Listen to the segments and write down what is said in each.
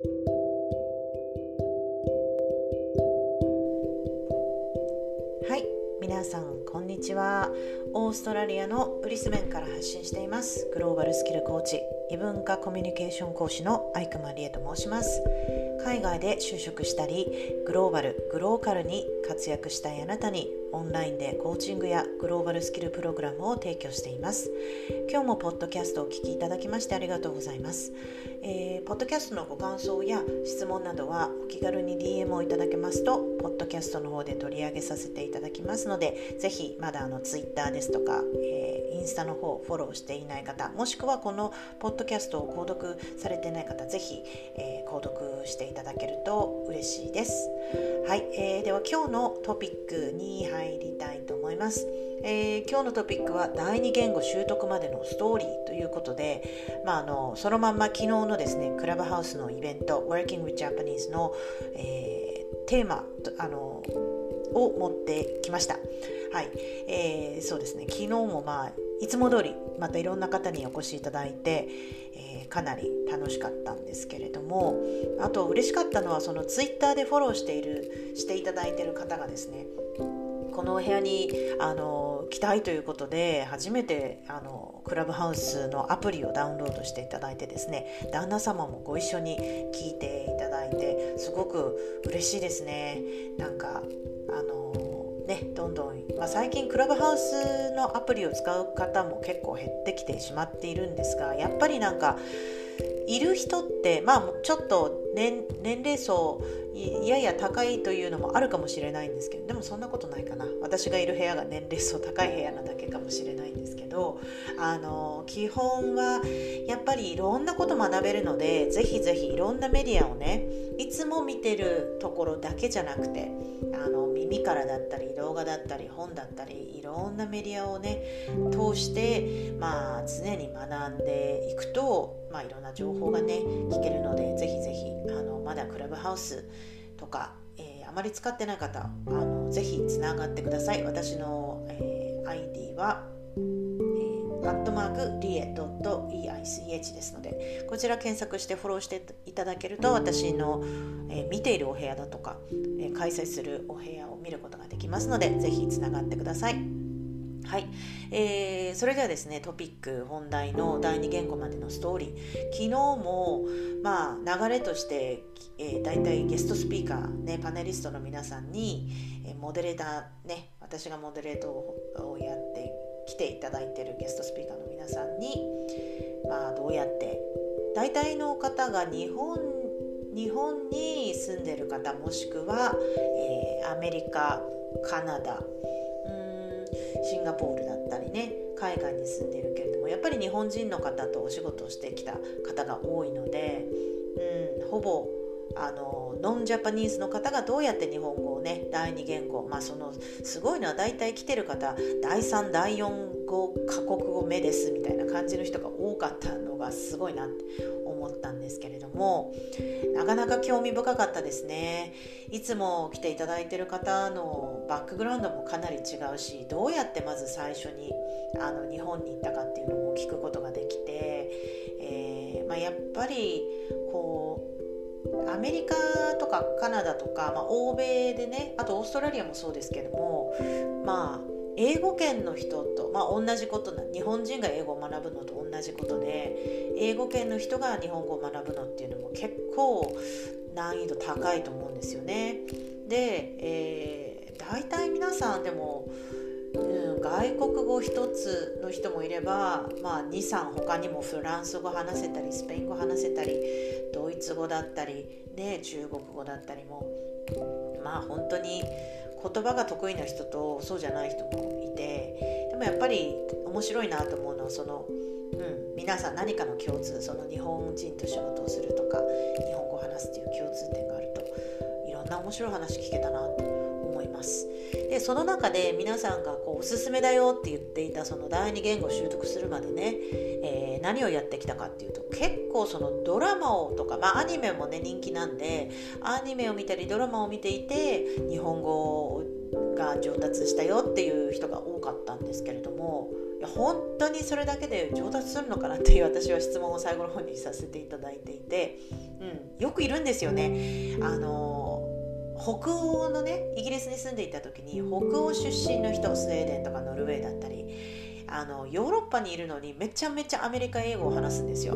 はい皆さんこんにちは。オーストラリアのブリスベンから発信しています。グローバルスキルコーチ異文化コミュニケーション講師の相熊理恵と申します。海外で就職したりグローバルグローカルに活躍したいあなたにオンラインでコーチングやグローバルスキルプログラムを提供しています。今日もポッドキャストをお聞きいただきましてありがとうございます、えー、ポッドキャストのご感想や質問などはお気軽に DM をいただけますとポッドキャストの方で取り上げさせていただきますのでぜひまだあの Twitter ですとか、えー、インスタの方フォローしていない方もしくはこのポッドキャストを購読されていない方ぜひ、えー、購読していただけると嬉しいです。はい、えー、では今日のトピックに入りたいと思います、えー、今日のトピックは第二言語習得までのストーリーということで、まあ、あのそのまんま昨日のですねクラブハウスのイベント Working with Japanese の、えー、テーマあのを持ってきました。はい、えー、そうですね。昨日もまあいつも通りまたいろんな方にお越しいただいて、えー、かなり楽しかったんですけれどもあと嬉しかったのはそのツイッターでフォローしているしていただいている方がですねこのお部屋にあの来たいということで初めてあのクラブハウスのアプリをダウンロードしていただいてですね旦那様もご一緒に聞いていただいてすごく嬉しいですね。なんかあのねどんどん、まあ、最近クラブハウスのアプリを使う方も結構減ってきてしまっているんですがやっぱりなんかいる人ってまあちょっと年齢層やや高いというのもあるかもしれないんですけどでもそんなことないかな。私がいる部屋が年齢層高い部屋なだけかもしれないんですけどあの基本はやっぱりいろんなこと学べるのでぜひぜひいろんなメディアをねいつも見てるところだけじゃなくてあの耳からだったり動画だったり本だったりいろんなメディアをね通して、まあ、常に学んでいくと、まあ、いろんな情報がね聞けるのでぜひぜひあのまだクラブハウスとか、えー、あまり使ってない方あのぜひつながってください。私の、えー、ID はアットマークリエ .eich ですのでこちら検索してフォローしていただけると私の、えー、見ているお部屋だとか、えー、開催するお部屋を見ることができますのでぜひつながってください。はい、えー、それではですねトピック本題の第2言語までのストーリー昨日もまあ流れとして、えー、大体ゲストスピーカー、ね、パネリストの皆さんに、えー、モデレーターね私がモデレートをやって来ていただいてるゲストスピーカーの皆さんに、まあ、どうやって大体の方が日本日本に住んでる方もしくは、えー、アメリカカナダうんシンガポールだったりね海外に住んでるけれどもやっぱり日本人の方とお仕事をしてきた方が多いので、うん、ほぼあのノンジャパニーズの方がどうやって日本語をね第二言語まあそのすごいのは大体来てる方第3第4語カ国語目ですみたいな感じの人が多かったのがすごいなって思ったんですけれどもなかなか興味深かったですね。いつも来ていただいてる方のバックグラウンドもかなり違うしどうやってまず最初にあの日本に行ったかっていうのも聞くことができて、えーまあ、やっぱりこうアメリカとかカナダとか、まあ、欧米でねあとオーストラリアもそうですけどもまあ英語圏の人と、まあ、同じことな日本人が英語を学ぶのと同じことで英語圏の人が日本語を学ぶのっていうのも結構難易度高いと思うんですよね。で、えー、大体皆さんでも、外国語一つの人もいれば、まあ、23他にもフランス語話せたりスペイン語話せたりドイツ語だったり、ね、中国語だったりもまあ本当に言葉が得意な人とそうじゃない人もいてでもやっぱり面白いなと思うのはその、うん、皆さん何かの共通その日本人と仕事をするとか日本語を話すっていう共通点があるといろんな面白い話聞けたなと思います。でその中で皆さんがこうおすすめだよって言っていたその第二言語を習得するまでね、えー、何をやってきたかっていうと結構そのドラマをとか、まあ、アニメもね人気なんでアニメを見たりドラマを見ていて日本語が上達したよっていう人が多かったんですけれどもいや本当にそれだけで上達するのかなっていう私は質問を最後の方にさせていただいていて、うん、よくいるんですよね。あの北欧のねイギリスに住んでいた時に北欧出身の人スウェーデンとかノルウェーだったりあのヨーロッパにいるのにめちゃめちゃアメリカ英語を話すんですよ。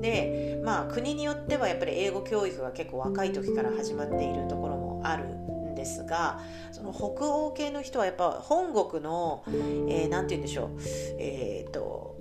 でまあ国によってはやっぱり英語教育が結構若い時から始まっているところもあるんですがその北欧系の人はやっぱ本国の何、えー、て言うんでしょうえっ、ー、と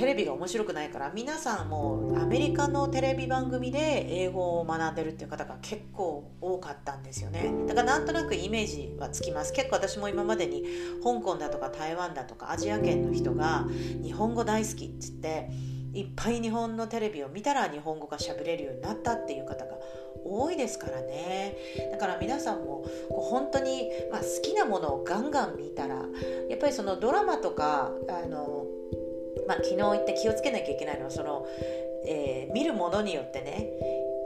テレビが面白くないから皆さんもアメリカのテレビ番組で英語を学んでるっていう方が結構多かったんですよね。だからなんとなくイメージはつきます。結構私も今までに香港だとか台湾だとかアジア圏の人が日本語大好きって言っていっぱい日本のテレビを見たら日本語が喋れるようになったっていう方が多いですからね。だから皆さんもこう本当に、まあ、好きなものをガンガン見たらやっぱりそのドラマとかあのまあ、昨日言って気をつけなきゃいけないのはその、えー、見るものによってね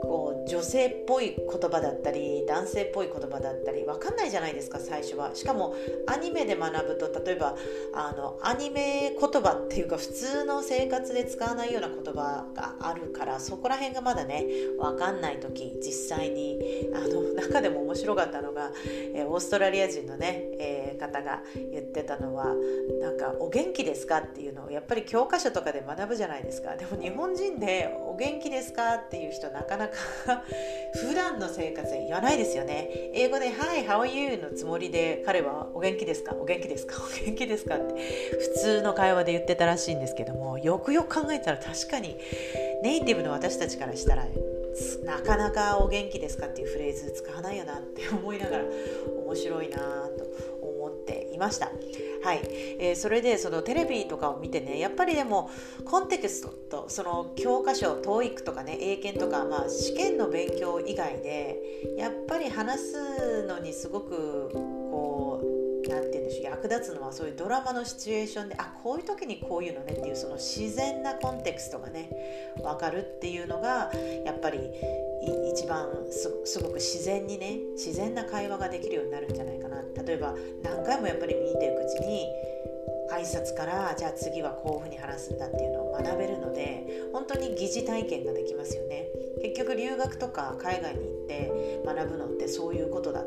こう女性っぽい言葉だったり男性っぽい言葉だったり分かんないじゃないですか最初はしかもアニメで学ぶと例えばあのアニメ言葉っていうか普通の生活で使わないような言葉があるからそこら辺がまだね分かんない時実際にあの中でも面白かったのが、え、オーストラリア人のね、えー、方が言ってたのはなんか「お元気ですか?」っていうのをやっぱり教科書とかで学ぶじゃないですかでも日本人で「お元気ですか?」っていう人なかなかなか 普段の生活で言わないですよね英語で「Hi, how are you?」のつもりで彼は「お元気ですかお元気ですかお元気ですか?」って普通の会話で言ってたらしいんですけどもよくよく考えたら確かにネイティブの私たちからしたらなかなかお元気ですか？っていうフレーズ使わないよなって思いながら面白いなと思っていました。はい、えー、それでそのテレビとかを見てねやっぱりでもコンテクストとその教科書 TOEIC とかね英検とか、まあ、試験の勉強以外でやっぱり話すのにすごく何て言うんでしょう役立つのはそういうドラマのシチュエーションであこういう時にこういうのねっていうその自然なコンテクストがね分かるっていうのがやっぱり一番すごく自然にね自然な会話ができるようになるんじゃないかな。例えば何回もやっぱり見ていくうちに挨拶からじゃあ次はこういうふうに話すんだっていうのを学べるので本当に疑似体験ができますよね。結局留学とか海外に行って学ぶのってそういうことだ。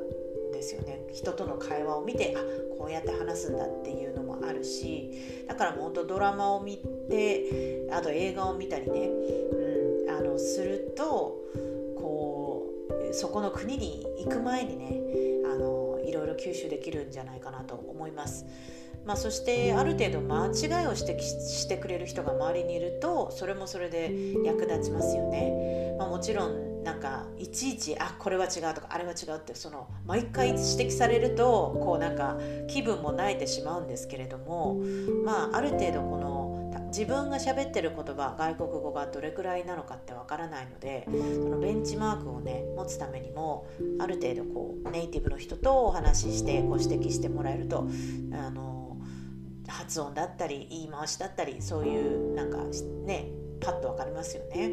ですよね人との会話を見てあこうやって話すんだっていうのもあるしだからもうほんとドラマを見てあと映画を見たりね、うん、あのするとこうそこの国に行く前にねあのいろいろ吸収できるんじゃないかなと思います。まあ、そしてある程度間違いを指摘してくれる人が周りにいるとそれもそれで役立ちますよね。まあ、もちろんなんかいちいちあこれは違うとかあれは違うってその毎回指摘されるとこうなんか気分も慣れてしまうんですけれども、まあ、ある程度この自分が喋ってる言葉外国語がどれくらいなのかってわからないのでそのベンチマークをね持つためにもある程度こうネイティブの人とお話ししてこう指摘してもらえるとあの発音だったり言い回しだったりそういうなんかねパッと分かりますよね。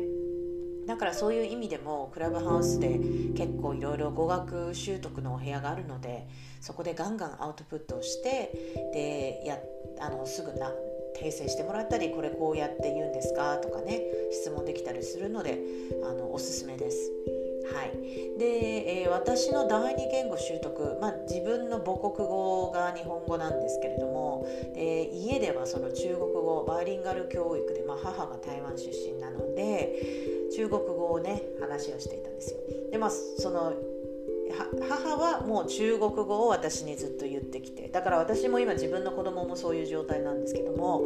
だからそういう意味でもクラブハウスで結構いろいろ語学習得のお部屋があるのでそこでガンガンアウトプットをしてでやあのすぐな訂正してもらったりこれこうやって言うんですかとかね質問できたりするのであのおすすめです。はい、で、えー、私の第二言語習得、まあ、自分の母国語が日本語なんですけれども、えー、家ではその中国語バイリンガル教育で、まあ、母が台湾出身なので中国語をね話をしていたんですよ。でまあその母はもう中国語を私にずっと言ってきてだから私も今自分の子供もそういう状態なんですけども、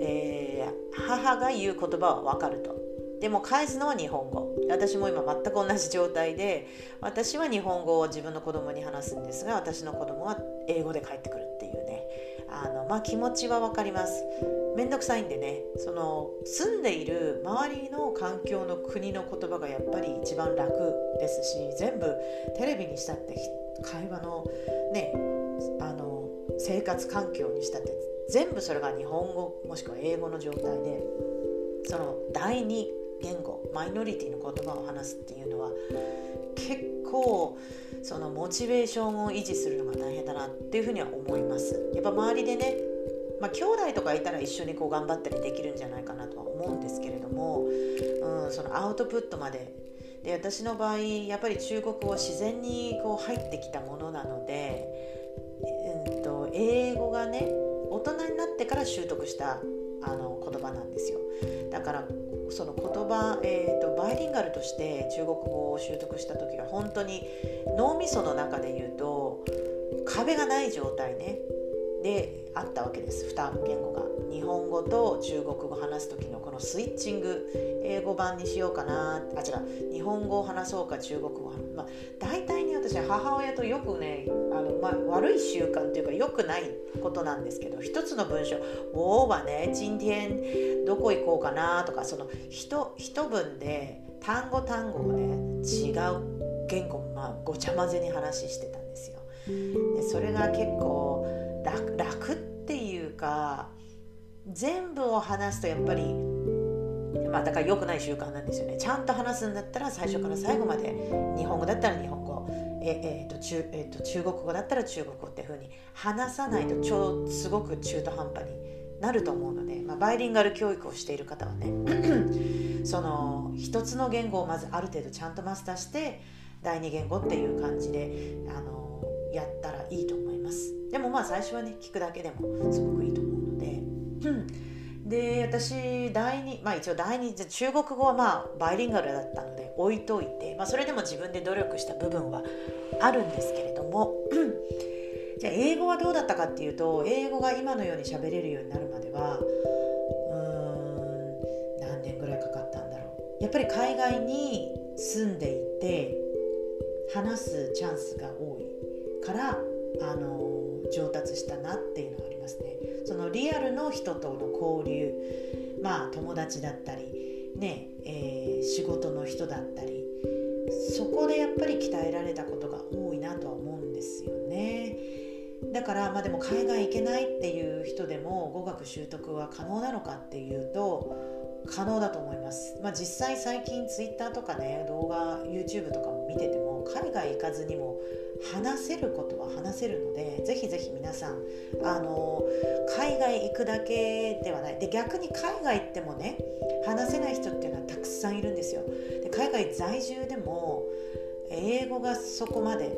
えー、母が言う言葉は分かるとでも返すのは日本語。私も今全く同じ状態で私は日本語を自分の子供に話すんですが私の子供は英語で帰ってくるっていうね。あの、まあ、気持ちは分かります。面倒くさいんでね。その住んでいる周りの環境の国の言葉がやっぱり一番楽ですし全部テレビにしたって会話のねあの生活環境にしたって全部それが日本語もしくは英語の状態でその第二言語マイノリティの言葉を話すっていうのは結構そのモチベーションを維持するのが大変だなっていうふうには思います。やっぱ周りでねまあ、兄弟とかいたら一緒にこう頑張ったりできるんじゃないかなとは思うんですけれども、うん、そのアウトプットまでで私の場合やっぱり中国語自然にこう入ってきたものなので、うんと、英語がね大人になってから習得したあの言葉なんですよだからその言葉、えーと、バイリンガルとして中国語を習得した時は本当に脳みその中で言うと壁がない状態ね。であったわけです。2言語が。日本語と中国語話す時のこのスイッチング。英語版にしようかな。あ違う。日本語を話そうか中国語。を話まあ、大体ね私は母親とよくねあの、まあ、悪い習慣というか良くないことなんですけど一つの文章「おーはね今天どこ行こうかな」とかその一一文で単語単語をね違う言語、まあ、ごちゃ混ぜに話してたんですよ。でそれが結構楽楽っていうか全部を話すとやっぱりまあだから良くない習慣なんですよね。ちゃんと話すんだったら最初から最後まで日本語だったら日本語ええー、と中えー、と中国語だったら中国語っていうふうに話さないと超すごく中途半端になると思うので、まあ、バイリンガル教育をしている方はね その一つの言語をまずある程度ちゃんとマスターして第二言語っていう感じであのやったらいいと思います。でもまあ最初はね聞くだけでもすごくいいと思うので、で私第二まあ一応第二中国語はまあバイリンガルだったので置いといて、まあ、それでも自分で努力した部分はあるんですけれども。じゃあ英語はどうだったかっていうと英語が今のように喋れるようになるまではうん何年ぐらいかかったんだろう。やっぱり海外に住んでいて話すチャンスが多いからあの上達したなっていうのはありますね。そのリアルの人との交流まあ友達だったりね、えー、仕事の人だったりそこでやっぱり鍛えられたことが多いなとは思うんですよね。だからまあでも海外行けないっていう人でも語学習得は可能なのかっていうと可能だと思います、まあ、実際最近 Twitter とかね動画 YouTube とかも見てても海外行かずにも話せることは話せるのでぜひぜひ皆さんあの海外行くだけではない。で逆に海外行ってもね話せない人っていうのはたくさんいるんですよ。で海外在住でも英語がそこまで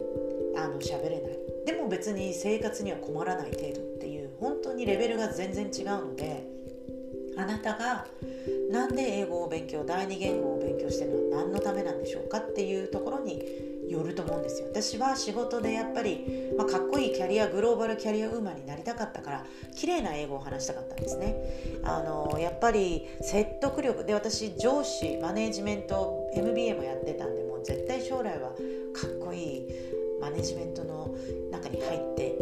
あの喋れない。でも別に生活には困らない程度っていう本当にレベルが全然違うのであなたがなんで英語を勉強第二言語を勉強してるのは何のためなんでしょうかっていうところによると思うんですよ。私は仕事でやっぱり、まあ、かっこいいキャリアグローバルキャリアウーマンになりたかったから綺麗な英語を話したかったんですね。あのやっぱり説得力で私上司マネージメント MBA もやってたんでもう絶対将来はかっこいいマネジメントの中に入って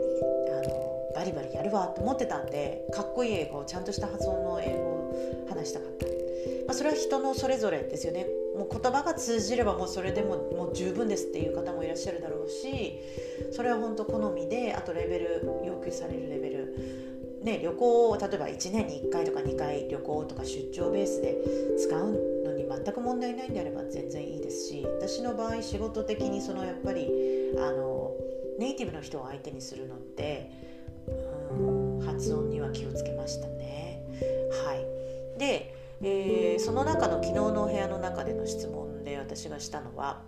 バリバリやるわと思ってたんでかっこいい英語ちゃんとした発音の英語を話したかった、まあ、それは人のそれぞれですよね。もう言葉が通じればもうそれでももう十分ですっていう方もいらっしゃるだろうしそれは本当好みであとレベル要求されるレベル。ね、旅行を例えば1年に1回とか2回旅行とか出張ベースで使うのに全く問題ないんであれば全然いいですし私の場合仕事的にそのやっぱりあのネイティブの人を相手にするのって発音には気をつけましたね。はい、でえー、その中の昨日のお部屋の中での質問で私がしたのは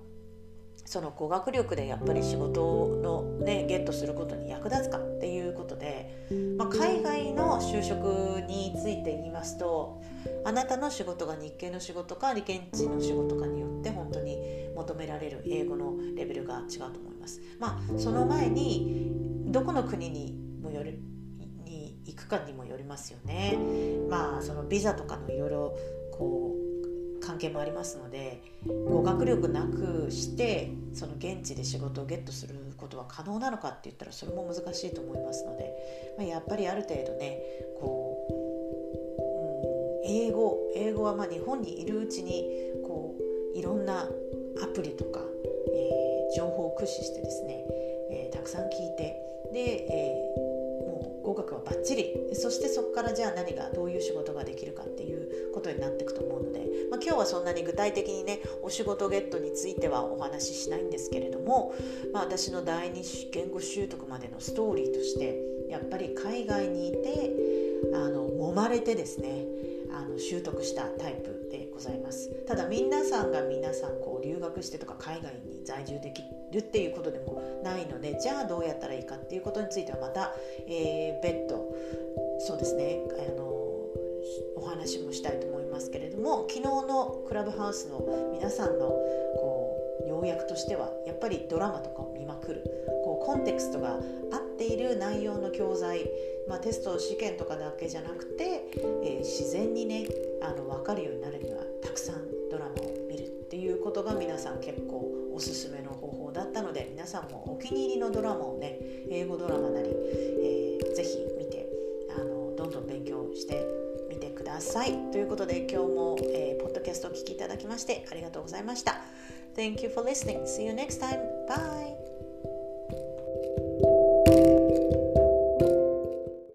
その語学力でやっぱり仕事の、ね、ゲットすることに役立つかっていうことで、まあ、海外の就職について言いますとあなたの仕事が日系の仕事か理研地の仕事かによって本当に求められる英語のレベルが違うと思います。まあ、その前にどこの国にもよる行くかにもよりますよね。まあそのビザとかのいろいろこう関係もありますので語学力なくしてその現地で仕事をゲットすることは可能なのかって言ったらそれも難しいと思いますので、まあ、やっぱりある程度ねこう、うん、英語英語はまあ日本にいるうちにこういろんなアプリとか、えー、情報を駆使してですね、えー、たくさん聞いてで、えー合格はバッチリ。そしてそこからじゃあ何がどういう仕事ができるかっていうことになっていくと思うので、まあ、今日はそんなに具体的にねお仕事ゲットについてはお話ししないんですけれども、まあ、私の第二言語習得までのストーリーとしてやっぱり海外にいてあの揉まれてですねあの習得したタイプございます。ただ皆さんが皆さんこう留学してとか海外に在住できるっていうことでもないのでじゃあどうやったらいいかっていうことについてはまた、えー、別途そうですねあのお話もしたいと思いますけれども昨日のクラブハウスの皆さんのこう要約としてはやっぱりドラマとかを見まくる。コンテクストが合っている内容の教材、まあ、テスト試験とかだけじゃなくて、えー、自然にねあの分かるようになるにはたくさんドラマを見るっていうことが皆さん結構おすすめの方法だったので皆さんもお気に入りのドラマをね英語ドラマなり、えー、ぜひ見てあのどんどん勉強してみてくださいということで今日も、えー、ポッドキャストをお聴きいただきましてありがとうございました Thank you for listening. See you next time. Bye.